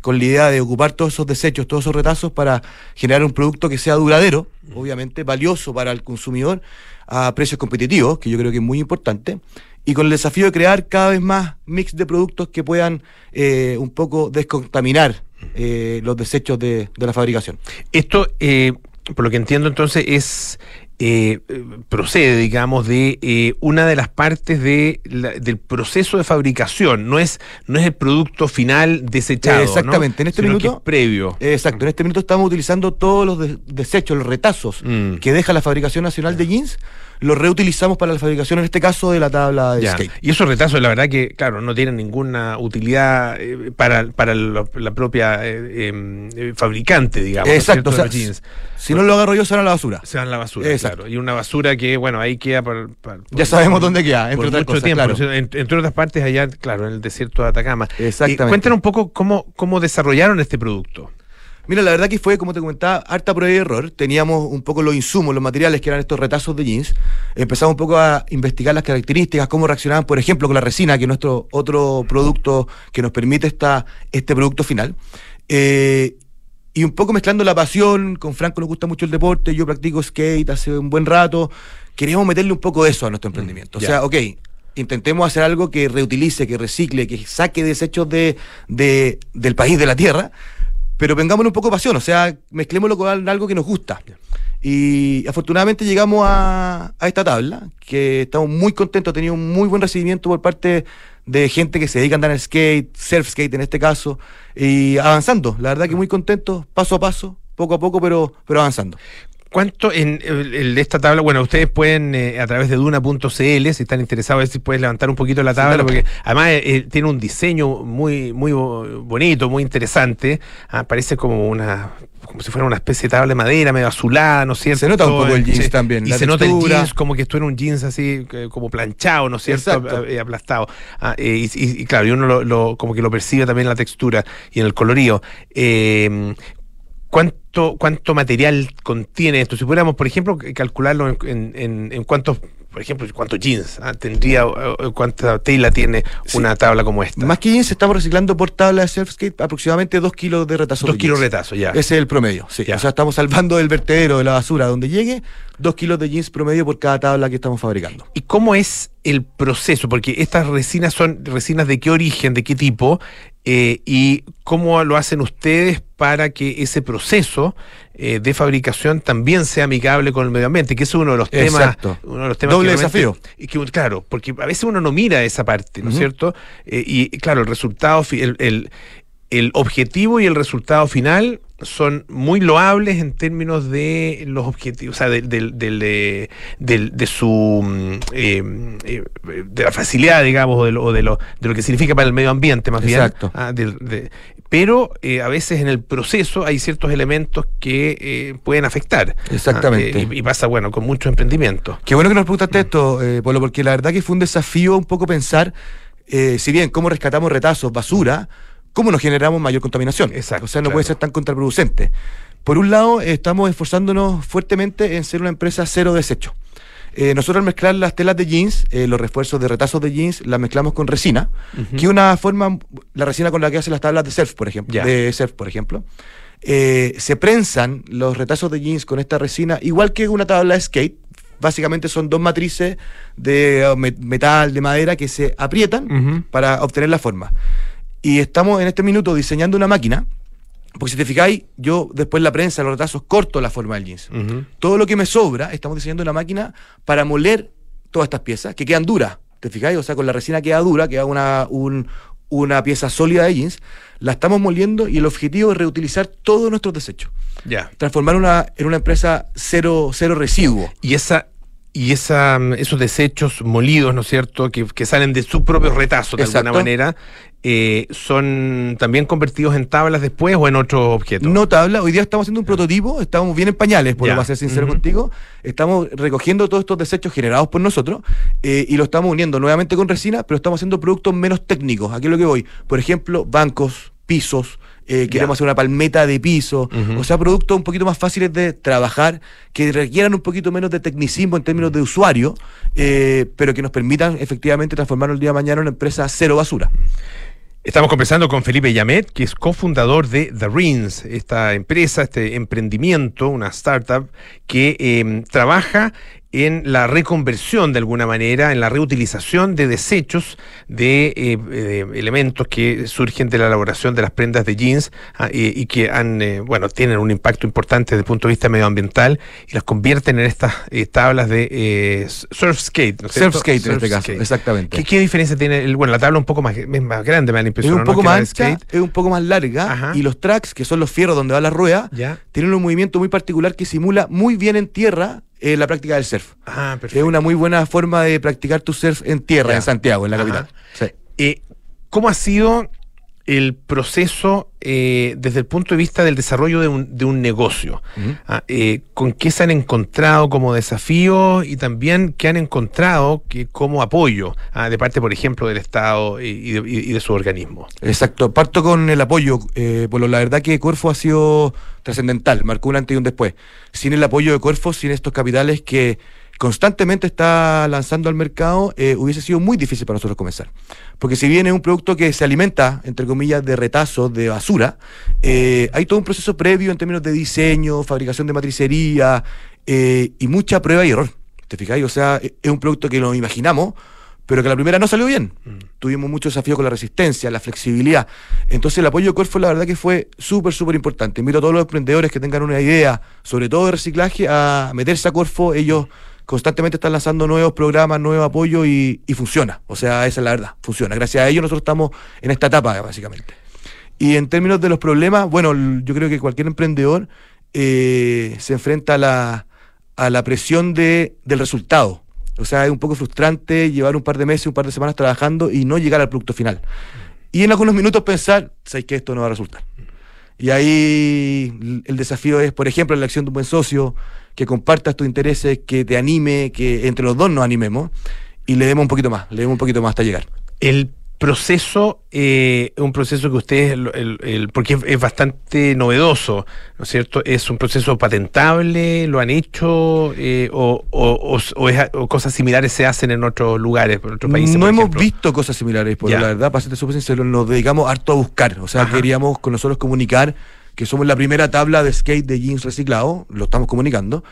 con la idea de ocupar todos esos desechos, todos esos retazos para generar un producto que sea duradero, obviamente valioso para el consumidor a precios competitivos, que yo creo que es muy importante, y con el desafío de crear cada vez más mix de productos que puedan eh, un poco descontaminar eh, los desechos de, la fabricación. Esto, por lo que entiendo entonces, es eh, eh, procede, digamos, de eh, una de las partes de la- del proceso de fabricación. No es, no es el producto final desechado. ¿no? Exactamente, en este Sino que minuto. es previo. Exacto, en este minuto estamos utilizando todos los de- desechos, los retazos Mm. que deja la fabricación nacional de jeans, los reutilizamos para la fabricación, en este caso, de la tabla de Ya. skate. Y esos retazos, la verdad que, claro, no tienen ninguna utilidad eh, para, para lo- la propia eh, em, eh, fabricante, digamos. ¿no Exacto, cierto, o sea, de los jeans. si no lo agarro yo, se van a la basura. Se van a la basura, Exacto. claro. Y una basura que, bueno, ahí queda por, por- Ya sabemos dónde queda, entre otras mucho cosas, tiempo. claro. En- entre otras partes, allá, claro, en el desierto de Atacama. Exactamente. Cuéntanos un poco cómo, cómo desarrollaron este producto. Mira, la verdad que fue, como te comentaba, harta prueba y error. Teníamos un poco los insumos, los materiales que eran estos retazos de jeans. Empezamos un poco a investigar las características, cómo reaccionaban, por ejemplo, con la resina, que es nuestro otro producto que nos permite esta, este producto final. Eh, y un poco mezclando la pasión, con Franco nos gusta mucho el deporte, yo practico skate hace un buen rato. Queríamos meterle un poco de eso a nuestro emprendimiento. o sea, ok, intentemos hacer algo que reutilice, que recicle, que saque desechos de, de- del país, de la tierra, pero vengámonos un poco de pasión, o sea, mezclémoslo con al- algo que nos gusta. Y afortunadamente llegamos a, a esta tabla, que estamos muy contentos, ha tenido un muy buen recibimiento por parte de gente que se dedica a andar en skate, surf skate en este caso, y avanzando, la verdad que muy contentos, paso a paso, poco a poco, pero, pero avanzando. ¿Cuánto en, el- esta tabla? Bueno, ustedes pueden eh, a través de duna.cl, si están interesados, a ver si puedes levantar un poquito la tabla, claro. porque además eh, eh, tiene un diseño muy, muy bo- bonito, muy interesante. Ah, parece como una como si fuera una especie de tabla de madera, medio azulada, ¿no es cierto? Se nota un poco el jeans Sí. también, Y la se nota el jeans como que esto era un jeans así, que- como planchado, ¿no es cierto? Exacto. Eh, aplastado. Ah, eh, y, y- y claro, y uno lo, lo- como que lo percibe también en la textura y en el colorío. Eh, ¿Cuánto, ¿Cuánto material contiene esto? Si pudiéramos, por ejemplo, calcularlo en, en, cuántos, por ejemplo, cuántos jeans ah, tendría, cuánta tela tiene una tabla como esta. Más que jeans, estamos reciclando por tabla de surf skate aproximadamente 2 kilos de retazo. Dos de kilos jeans. retazo, ya. Ese es el promedio, sí. Ya. O sea, estamos salvando del vertedero, de la basura, donde llegue, 2 kilos de jeans promedio por cada tabla que estamos fabricando. ¿Y cómo es el proceso? Porque estas resinas son resinas de qué origen, de qué tipo, eh, y cómo lo hacen ustedes para que ese proceso eh, de fabricación también sea amigable con el medio ambiente, que es uno de los temas, Exacto. uno de los temas Doble que desafío. y que, claro, porque a veces uno no mira esa parte, ¿no es cierto? Eh, y claro, el resultado, el- el objetivo y el resultado final son muy loables en términos de los objetivos, o sea, del- del- del, eh, del- de su mm, eh, eh, de la facilidad, digamos, o de lo, de lo, de lo que significa para el medio ambiente, más Exacto. bien. Ah, del- de- pero eh, a veces en el proceso hay ciertos elementos que eh, pueden afectar. Exactamente. Ah, y, y pasa, bueno, con muchos emprendimientos. Qué bueno que nos preguntaste esto, eh, Polo, porque la verdad que fue un desafío un poco pensar, eh, si bien cómo rescatamos retazos, basura, cómo nos generamos mayor contaminación. Exacto, O sea, no claro. puede ser tan contraproducente. Por un lado, estamos esforzándonos fuertemente en ser una empresa cero desecho. Eh, nosotros al mezclar las telas de jeans, eh, los refuerzos de retazos de jeans, las mezclamos con resina, que es una forma, la resina con la que hacen las tablas de surf, por ejemplo, de surf, por ejemplo. Eh, se prensan los retazos de jeans con esta resina, igual que una tabla de skate. Básicamente son dos matrices de me- metal, de madera, que se aprietan para obtener la forma. Y estamos en este minuto diseñando una máquina, porque si te fijáis, yo después la prensa, los retazos, corto la forma del jeans. Todo lo que me sobra, estamos diseñando una máquina para moler todas estas piezas, que quedan duras. ¿Te fijáis? O sea, con la resina queda dura, queda una, un- una pieza sólida de jeans. La estamos moliendo y el objetivo es reutilizar todos nuestros desechos. Ya. Transformar una, en una empresa cero, cero residuo. Y esa y esa, mm, esos desechos molidos, ¿no es cierto?, que, que salen de su propio retazo de Exacto. alguna manera, eh, son también convertidos en tablas después o en otro objeto. No tabla, hoy día estamos haciendo un prototipo, estamos bien en pañales, por lo para ser sincero contigo. Estamos recogiendo todos estos desechos generados por nosotros eh, y lo estamos uniendo nuevamente con resina, pero estamos haciendo productos menos técnicos. Aquí es lo que voy. Por ejemplo, bancos, pisos, eh, queremos hacer una palmeta de piso, o sea, productos un poquito más fáciles de trabajar, que requieran un poquito menos de tecnicismo en términos de usuario, eh, pero que nos permitan efectivamente transformar el día de mañana en una empresa cero basura. Estamos conversando con Felipe Yamet, que es cofundador de The Rings, esta empresa, este emprendimiento, una startup que eh, trabaja en la reconversión de alguna manera, en la reutilización de desechos de eh, eh, elementos que surgen de la elaboración de las prendas de jeans ah, y, que han, eh, bueno, tienen un impacto importante desde el punto de vista medioambiental y las convierten en estas eh, tablas de surf skate. ¿no es? Surf skate en este caso, exactamente. ¿Qué, qué diferencia tiene? El, bueno, la tabla un poco más, es más grande, me da la Es impresión. un ¿no? poco más ancha, es un poco más larga y los tracks, que son los fierros donde va la rueda, Ya. tienen un movimiento muy particular que simula muy bien en tierra eh, la práctica del surf. Ah, Es una muy buena forma de practicar tu surf en tierra, en Santiago, en la Ajá. capital. Sí. Eh, ¿Cómo ha sido el proceso eh, desde el punto de vista del desarrollo de un, de un negocio? Ah, eh, ¿Con qué se han encontrado como desafíos y también qué han encontrado que como apoyo ah, de parte, por ejemplo, del Estado y, de, y de su organismo? Exacto, parto con el apoyo, eh, por lo- la verdad que Corfo ha sido trascendental, marcó un antes y un después. Sin el apoyo de Corfo, sin estos capitales que constantemente está lanzando al mercado, eh, hubiese sido muy difícil para nosotros comenzar. Porque si bien es un producto que se alimenta, entre comillas, de retazos, de basura, eh, hay todo un proceso previo en términos de diseño, fabricación de matricería eh, y mucha prueba y error. ¿Te fijáis? O sea, e- es un producto que lo imaginamos, pero que la primera no salió bien. Tuvimos muchos desafíos con la resistencia, la flexibilidad. Entonces el apoyo de Corfo la verdad que fue súper, súper importante. Invito a todos los emprendedores que tengan una idea, sobre todo de reciclaje, a meterse a Corfo. Ellos constantemente están lanzando nuevos programas, nuevo apoyo y, funciona. O sea, esa es la verdad, funciona. Gracias a ellos nosotros estamos en esta etapa, básicamente. Y en términos de los problemas, bueno, yo creo que cualquier emprendedor eh, se enfrenta a la, a la presión de, del resultado. O sea, es un poco frustrante llevar un par de meses, un par de semanas trabajando y no llegar al producto final. Y en algunos minutos pensar, sabes que esto no va a resultar. Y ahí el desafío es, por ejemplo, la elección de un buen socio, que compartas tus intereses, que te anime, que entre los dos nos animemos y le demos un poquito más, le demos un poquito más hasta llegar. El proceso, eh, un proceso que ustedes, el- el- el- porque es, es bastante novedoso, ¿no es cierto? ¿Es un proceso patentable? ¿Lo han hecho? eh, o, o- o- o es- o cosas similares se hacen en otros lugares, en otros países? no por hemos ejemplo? visto cosas similares, Ya. la verdad, para serte súper sincero, nos dedicamos harto a buscar. O sea, Ajá. queríamos con nosotros comunicar que somos la primera tabla de skate de jeans reciclado, lo estamos comunicando.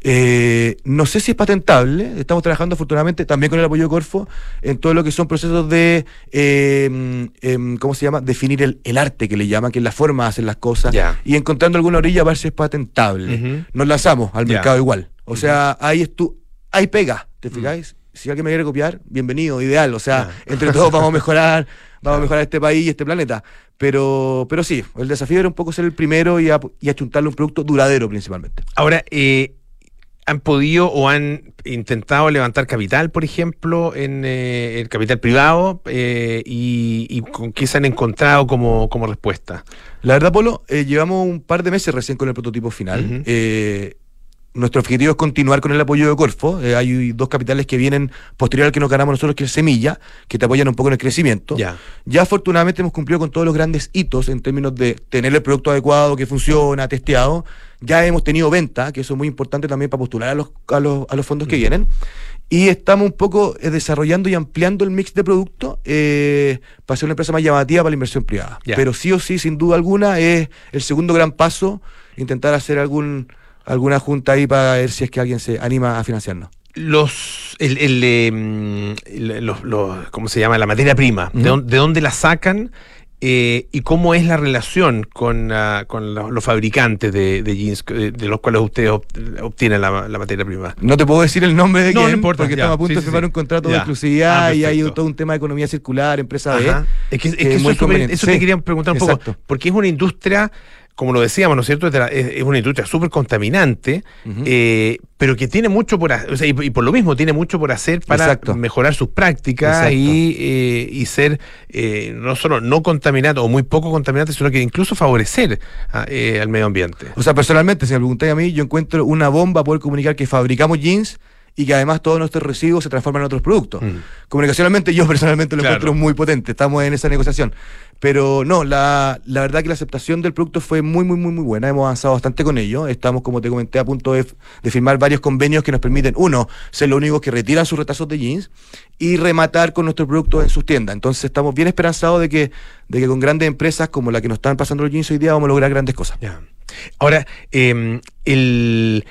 Eh, no sé si es patentable, estamos trabajando afortunadamente también con el apoyo de Corfo en todo lo que son procesos de, eh, em, ¿cómo se llama? Definir el, el arte que le llaman, que es la forma de hacer las cosas, y encontrando alguna orilla para ver si es patentable. Nos lanzamos al mercado igual. O sea, ahí es tú, ahí pega, ¿te Mm. fijáis? Si alguien me quiere copiar, bienvenido, ideal. O sea, entre todos vamos a mejorar, vamos a mejorar este país y este planeta. Pero, pero sí, el desafío era un poco ser el primero y, a- y achuntarle un producto duradero principalmente. Ahora, eh, ¿han podido o han intentado levantar capital, por ejemplo, en eh, el capital privado? eh, y, y con qué se han encontrado como, como respuesta? La verdad, Polo, llevamos un par de meses recién con el prototipo final. Nuestro objetivo es continuar con el apoyo de Corfo. Eh, hay dos capitales que vienen posterior al que nos ganamos nosotros, que es Semilla, que te apoyan un poco en el crecimiento. Ya. Ya afortunadamente hemos cumplido con todos los grandes hitos en términos de tener el producto adecuado, que funciona, testeado. Ya hemos tenido venta, que eso es muy importante también para postular a los, a los, a los fondos que vienen. Y estamos un poco eh, desarrollando y ampliando el mix de productos eh, para ser una empresa más llamativa para la inversión privada. Ya. Pero sí o sí, sin duda alguna, es el segundo gran paso, intentar hacer algún alguna junta ahí para ver si es que alguien se anima a financiarnos. Los, el, el, el- los- los- ¿cómo se llama? La materia prima. ¿De, dónde, de dónde la sacan? Eh, ¿Y cómo es la relación con, ah, con los, los fabricantes de, de jeans, eh, de los cuales ustedes obt- obtienen la, la materia prima? No te puedo decir el nombre de No, no quién, importa, porque ya. estamos a punto Sí, de firmar sí. un contrato de exclusividad Ah, y hay todo un tema de economía circular, empresa B. Ajá. Es que, es que eso, muy es conveniente. eso te quería preguntar un exacto. poco, porque es una industria, como lo decíamos, ¿no es cierto? Es, la- es- es una industria súper contaminante, eh, pero que tiene mucho por hacer, o sea, y, y por lo mismo tiene mucho por hacer para Exacto. mejorar sus prácticas y, eh, y ser eh, no solo no contaminante o muy poco contaminante, sino que incluso favorecer a, eh, al medio ambiente. O sea, personalmente, si me preguntáis a mí, yo encuentro una bomba poder comunicar que fabricamos jeans y que además todos nuestros residuos se transforman en otros productos. Mm. Comunicacionalmente yo personalmente lo Claro. encuentro muy potente, estamos en esa negociación. Pero no, la, la verdad que la aceptación del producto fue muy, muy, muy, muy buena. Hemos avanzado bastante con ello. Estamos, como te comenté, a punto de, de firmar varios convenios que nos permiten, uno, ser los únicos que retiran sus retazos de jeans y rematar con nuestros productos en sus tiendas. Entonces estamos bien esperanzados de que, de que con grandes empresas como la que nos están pasando los jeans hoy día vamos a lograr grandes cosas. Ahora, eh, el.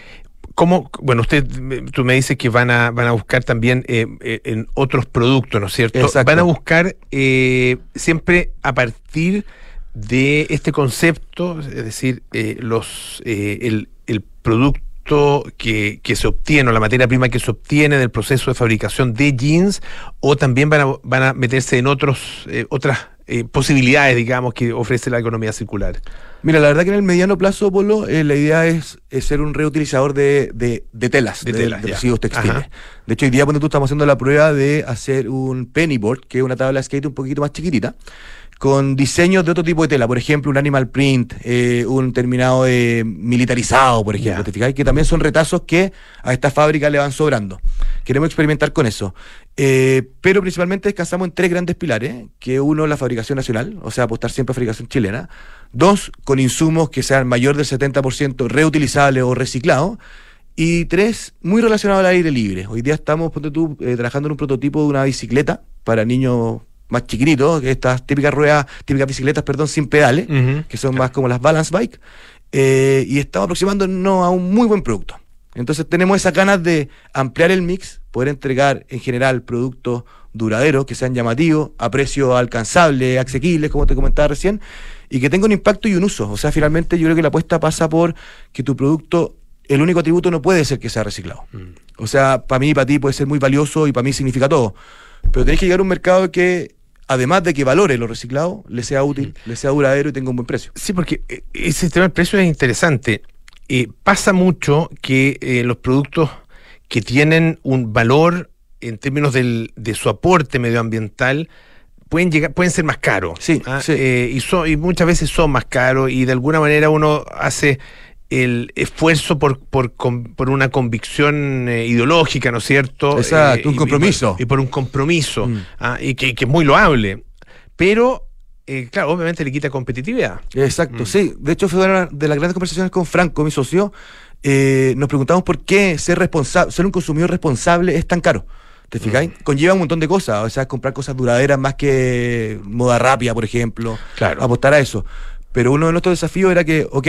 ¿Cómo, bueno, usted, tú me dices que van a, van a buscar también eh, eh, en otros productos, ¿no es cierto? Exacto. Van a buscar eh, siempre a partir de este concepto, es decir, eh, los eh, el, el producto que, que se obtiene o la materia prima que se obtiene del proceso de fabricación de jeans, o también van a, van a meterse en otros eh, otras eh, posibilidades, digamos, que ofrece la economía circular. Mira, la verdad que en el mediano plazo, Polo, eh, la idea es, es ser un reutilizador de, de- de telas, De telas, de residuos textiles. Ajá. De hecho, hoy día, cuando tú estamos haciendo la prueba de hacer un pennyboard, que es una tabla de skate un poquito más chiquitita, con diseños de otro tipo de tela, por ejemplo, un animal print, eh, un terminado de militarizado, por ejemplo. ¿te fijáis? Que también son retazos que a esta fábrica le van sobrando. Queremos experimentar con eso. Eh, pero principalmente descansamos en tres grandes pilares, que uno, la fabricación nacional, o sea, apostar siempre a fabricación chilena. Dos, con insumos que sean mayor del 70% reutilizables o reciclados. Y tres, muy relacionado al aire libre. Hoy día estamos, ponte tú, eh, trabajando en un prototipo de una bicicleta para niños más chiquititos, que estas típicas ruedas, típicas bicicletas, perdón, sin pedales, que son más como las balance bike. eh, y estamos aproximándonos a un muy buen producto. Entonces tenemos esas ganas de ampliar el mix, poder entregar en general productos duraderos, que sean llamativos, a precio alcanzable, asequibles, como te comentaba recién, y que tenga un impacto y un uso. O sea, finalmente yo creo que la apuesta pasa por que tu producto, el único atributo no puede ser que sea reciclado. O sea, para mí y para ti puede ser muy valioso y para mí significa todo. Pero tenés que llegar a un mercado que, además de que valore lo reciclado, le sea útil, le sea duradero y tenga un buen precio. Sí, porque eh, ese tema del precio es interesante. Eh, pasa mucho que eh, los productos que tienen un valor en términos del- de su aporte medioambiental pueden llegar, pueden ser más caros. Sí, ¿ah? sí. Eh, y, son, y muchas veces son más caros y de alguna manera uno hace el esfuerzo por, por, por una convicción eh, ideológica, ¿no es cierto? Exacto, un y- y- compromiso. Y, por un compromiso, Mm. ¿ah? y que, que es muy loable. Pero, eh, claro, obviamente le quita competitividad. Exacto, Mm. sí. De hecho, fue una de las grandes conversaciones con Franco, mi socio. eh, nos preguntamos por qué ser responsable, ser un consumidor responsable es tan caro. ¿Te fijáis? Mm. Conlleva un montón de cosas, o sea, comprar cosas duraderas más que moda rápida, por ejemplo. Claro. Apostar a eso. Pero uno de nuestros desafíos era que, ok,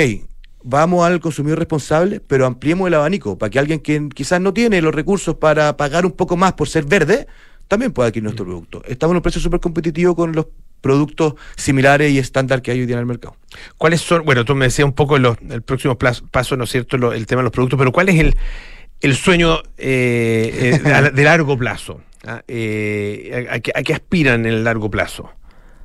vamos al consumidor responsable, pero ampliemos el abanico para que alguien que quizás no tiene los recursos para pagar un poco más por ser verde, también pueda adquirir Mm. nuestro producto. Estamos en un precio súper competitivo con los productos similares y estándar que hay hoy día en el mercado. ¿Cuáles son? Bueno, tú me decías un poco los, el próximo plazo- paso, ¿no es cierto?, lo- el tema de los productos, pero ¿cuál es el, el sueño eh, eh, de largo plazo? ¿Ah? Eh, a, a qué- a qué aspiran en el largo plazo?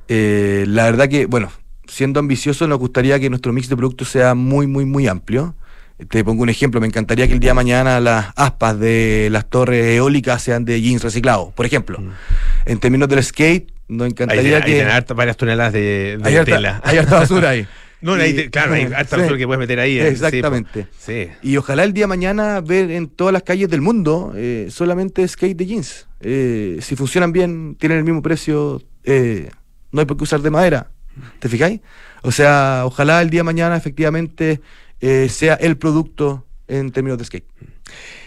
La verdad que, bueno, siendo ambicioso, nos gustaría que nuestro mix de productos sea muy, muy, muy amplio. Te pongo un ejemplo, me encantaría que el día de mañana las aspas de las torres eólicas sean de jeans reciclados, por ejemplo. En términos del skate, nos Hay, encantaría hay que... harta- varias toneladas de, de Hay harta- tela. hay harta basura ahí. no, hay Y- claro, hay harta Sí. basura que puedes meter ahí. eh, sí, Exactamente. Sí. Y ojalá el día de mañana ver en todas las calles del mundo eh, solamente skate de jeans. Eh, si funcionan bien, tienen el mismo precio, no hay por qué usar de madera. ¿Te fijáis? O sea, ojalá el día de mañana efectivamente eh, sea el producto en términos de skate.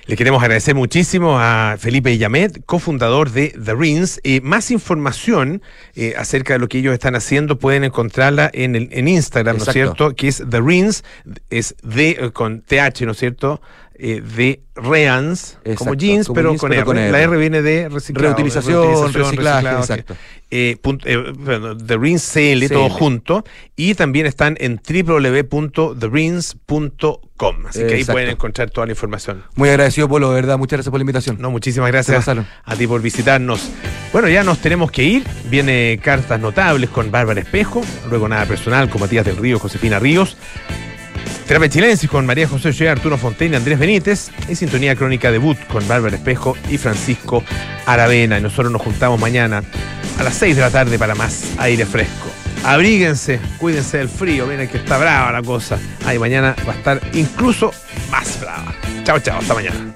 Le queremos agradecer muchísimo a Felipe Yamet, cofundador de The Rins. Eh, más información eh, acerca de lo que ellos están haciendo pueden encontrarla en, el, en Instagram, ¿no es cierto? Que es The Rins, es eh, con TH, ¿no es cierto? Eh, de Reans, como jeans, como pero, jeans, con, pero R. con R. La R viene de reciclado, Reutilización, reutilización, reciclaje, reciclado, exacto. eh, punto- eh, bueno, The Rins CL, todo junto. Y también están en www.therins.com. Así que ahí Exacto. pueden encontrar toda la información. Muy agradecido, Polo, de verdad. Muchas gracias por la invitación. No, muchísimas gracias a ti por visitarnos. Bueno, ya nos tenemos que ir. Viene Cartas Notables con Bárbara Espejo. Luego Nada Personal con Matías del Río, Josefina Ríos. Terapia Chilensis con María José Ochoa, Arturo Fontaine, Andrés Benítez. Y Sintonía Crónica Debut con Bárbara Espejo y Francisco Aravena. Y nosotros nos juntamos mañana a las 6 de la tarde para más aire fresco. Abríguense, cuídense del frío. Miren que está brava la cosa. Ay, mañana va a estar incluso más brava. Chao, chao. Hasta mañana.